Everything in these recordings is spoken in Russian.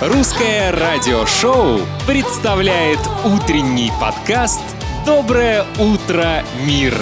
Русское радиошоу представляет утренний подкаст «Доброе утро, мир».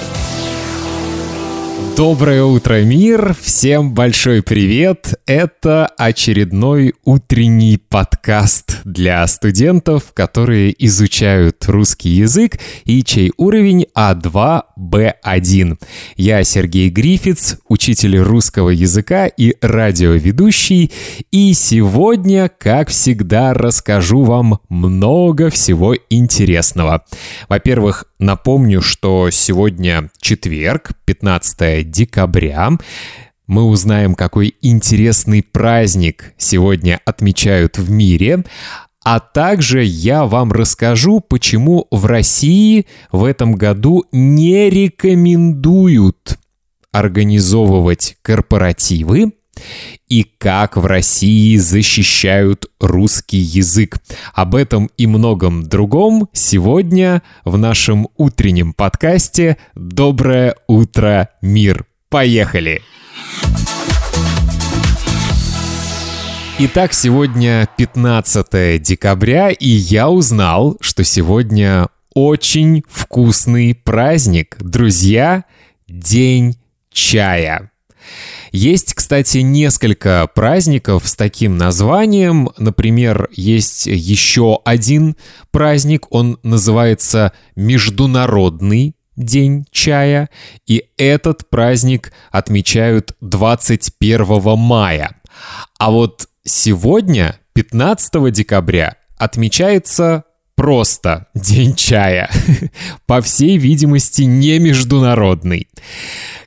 Доброе утро, мир! Всем большой привет! Это очередной утренний подкаст для студентов, которые изучают русский язык и чей уровень А2-Б1. Я Сергей Грифиц, учитель русского языка и радиоведущий, и сегодня, как всегда, расскажу вам много всего интересного. Во-первых, напомню, что сегодня четверг, 15 декабря. Мы узнаем, какой интересный праздник сегодня отмечают в мире. А также я вам расскажу, почему в России в этом году не рекомендуют организовывать корпоративы и как в России защищают русский язык. Об этом и многом другом сегодня в нашем утреннем подкасте «Доброе утро, мир». Поехали! Итак, сегодня 15 декабря, и я узнал, что сегодня очень вкусный праздник. Друзья, День чая. Есть, кстати, несколько праздников с таким названием. Например, есть еще один праздник, он называется Международный День чая, и этот праздник отмечают 21 мая. А вот сегодня, 15 декабря, отмечается просто День чая. По всей видимости, не международный.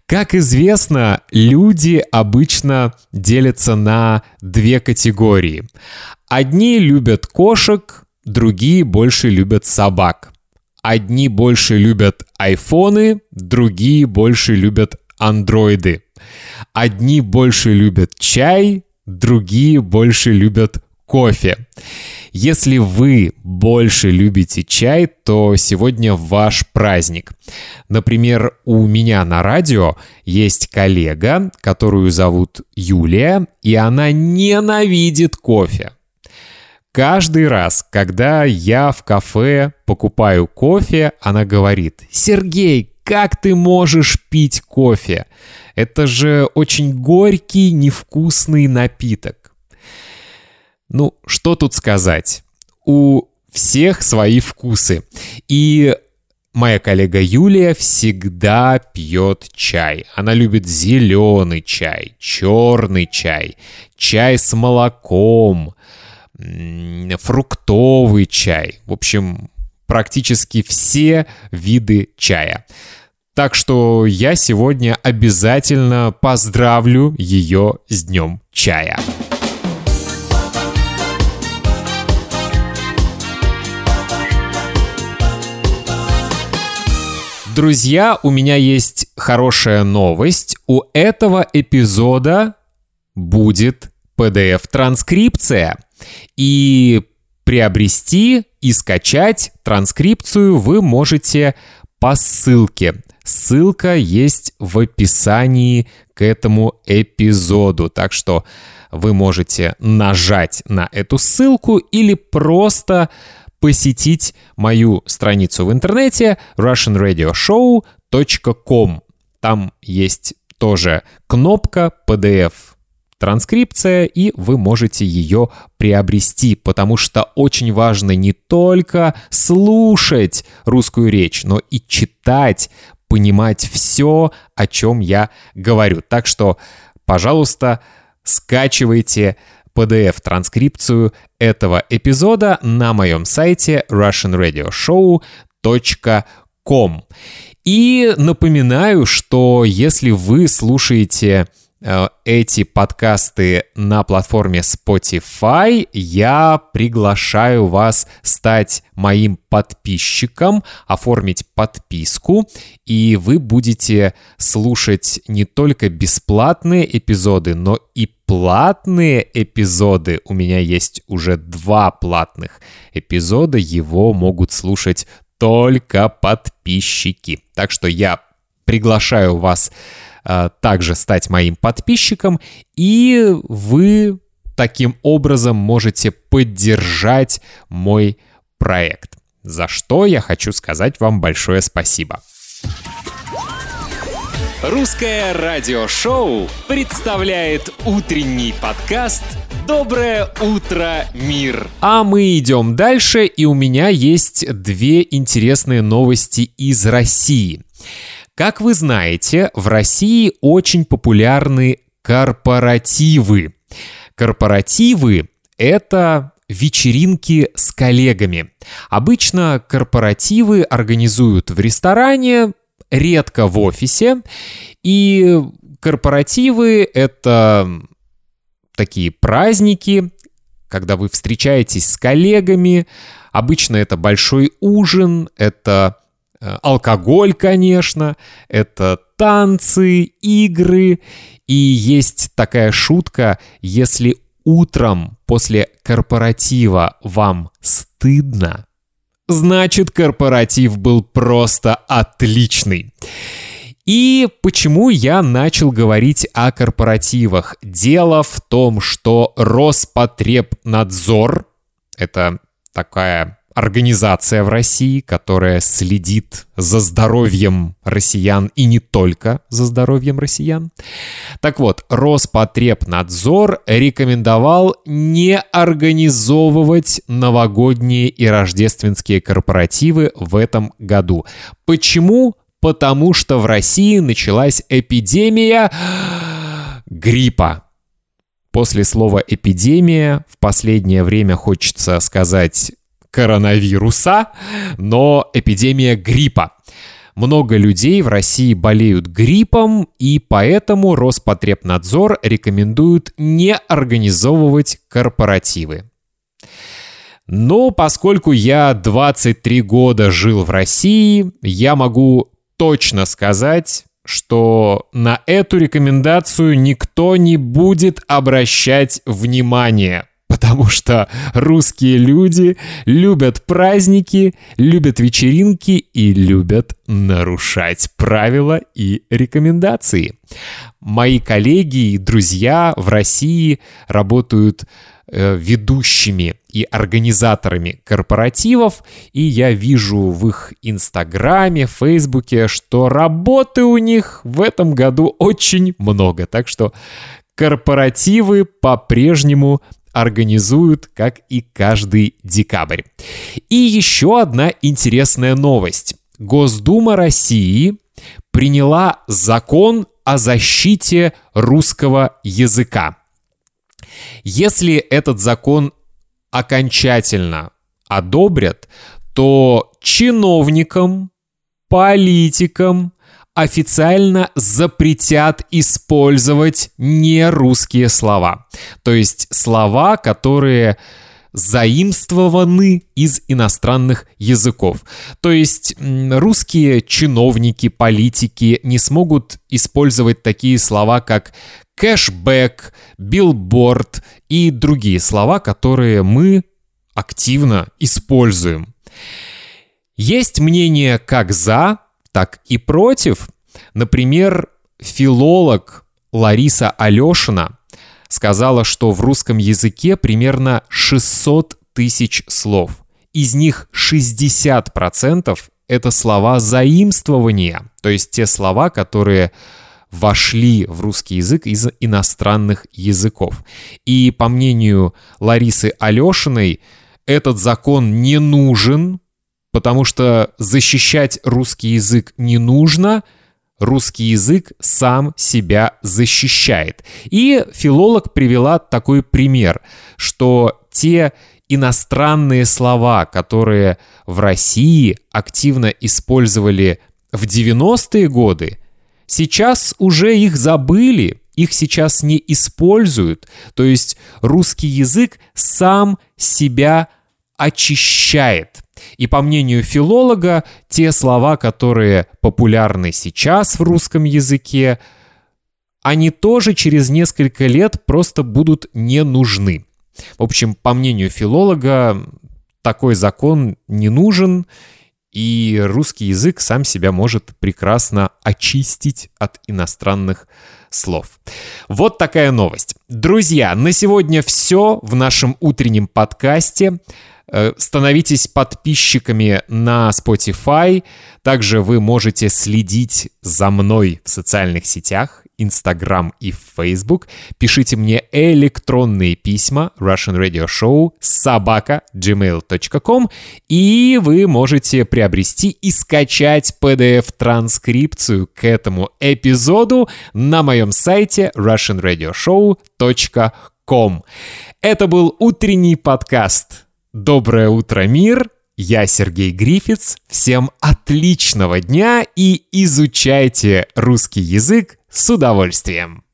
Как известно, люди обычно делятся на две категории. Одни любят кошек, другие больше любят собак. Одни больше любят айфоны, другие больше любят андроиды. Одни больше любят чай, другие больше любят кофе. Если вы больше любите чай, то сегодня ваш праздник. Например, у меня на радио есть коллега, которую зовут Юлия, и она ненавидит кофе. Каждый раз, когда я в кафе покупаю кофе, она говорит, «Сергей, как ты можешь пить кофе? Это же очень горький, невкусный напиток». Ну, что тут сказать? У всех свои вкусы. И моя коллега Юлия всегда пьет чай. Она любит зеленый чай, черный чай, чай с молоком, фруктовый чай. В общем, практически все виды чая. Так что я сегодня обязательно поздравлю ее с днем чая. Друзья, у меня есть хорошая новость. У этого эпизода будет PDF-транскрипция. И приобрести и скачать транскрипцию вы можете по ссылке. Ссылка есть в описании к этому эпизоду. Так что вы можете нажать на эту ссылку или просто посетить мою страницу в интернете russianradioshow.com. Там есть тоже кнопка PDF транскрипция, и вы можете ее приобрести, потому что очень важно не только слушать русскую речь, но и читать, понимать все, о чем я говорю. Так что, пожалуйста, скачивайте PDF-транскрипцию этого эпизода на моем сайте russianradioshow.com. И напоминаю, что если вы слушаете Э, эти подкасты на платформе Spotify, я приглашаю вас стать моим подписчиком, оформить подписку, и вы будете слушать не только бесплатные эпизоды, но и платные эпизоды. У меня есть уже два платных эпизода, его могут слушать только подписчики. Так что я приглашаю вас а, также стать моим подписчиком, и вы таким образом можете поддержать мой проект. За что я хочу сказать вам большое спасибо. Русское радиошоу представляет утренний подкаст «Доброе утро, мир». А мы идем дальше, и у меня есть две интересные новости из России. Как вы знаете, в России очень популярны корпоративы. Корпоративы — это вечеринки с коллегами. Обычно корпоративы организуют в ресторане, редко в офисе. И корпоративы — это такие праздники, когда вы встречаетесь с коллегами. Обычно это большой ужин, это э, алкоголь, конечно, это танцы, игры. И есть такая шутка, если утром после корпоратива вам стыдно, значит корпоратив был просто отличный. И почему я начал говорить о корпоративах? Дело в том, что Роспотребнадзор, это такая организация в России, которая следит за здоровьем россиян и не только за здоровьем россиян. Так вот, Роспотребнадзор рекомендовал не организовывать новогодние и рождественские корпоративы в этом году. Почему? Потому что в России началась эпидемия гриппа. После слова «эпидемия» в последнее время хочется сказать коронавируса, но эпидемия гриппа. Много людей в России болеют гриппом, и поэтому Роспотребнадзор рекомендует не организовывать корпоративы. Но поскольку я 23 года жил в России, я могу точно сказать, что на эту рекомендацию никто не будет обращать внимания, потому что русские люди любят праздники, любят вечеринки и любят нарушать правила и рекомендации. Мои коллеги и друзья в России работают э, ведущими и организаторами корпоративов, и я вижу в их Инстаграме, Фейсбуке, что работы у них в этом году очень много. Так что корпоративы по-прежнему организуют, как и каждый декабрь. И еще одна интересная новость. Госдума России приняла закон о защите русского языка. Если этот закон окончательно одобрят, то чиновникам, политикам, официально запретят использовать нерусские слова. То есть слова, которые заимствованы из иностранных языков. То есть русские чиновники, политики не смогут использовать такие слова, как кэшбэк, билборд и другие слова, которые мы активно используем. Есть мнение как за, так и против. Например, филолог Лариса Алешина сказала, что в русском языке примерно 600 тысяч слов. Из них 60% это слова заимствования, то есть те слова, которые вошли в русский язык из иностранных языков. И по мнению Ларисы Алешиной, этот закон не нужен, потому что защищать русский язык не нужно, русский язык сам себя защищает. И филолог привела такой пример, что те иностранные слова, которые в России активно использовали в 90-е годы, сейчас уже их забыли, их сейчас не используют. То есть русский язык сам себя очищает. И по мнению филолога, те слова, которые популярны сейчас в русском языке, они тоже через несколько лет просто будут не нужны. В общем, по мнению филолога, такой закон не нужен, и русский язык сам себя может прекрасно очистить от иностранных слов. Вот такая новость. Друзья, на сегодня все в нашем утреннем подкасте. Э, становитесь подписчиками на Spotify. Также вы можете следить за мной в социальных сетях. Instagram и Facebook. Пишите мне электронные письма Russian Radio Show собака gmail.com и вы можете приобрести и скачать PDF-транскрипцию к этому эпизоду на моем сайте russianradioshow.com. Это был утренний подкаст «Доброе утро, мир!» Я Сергей Грифиц. Всем отличного дня и изучайте русский язык с удовольствием.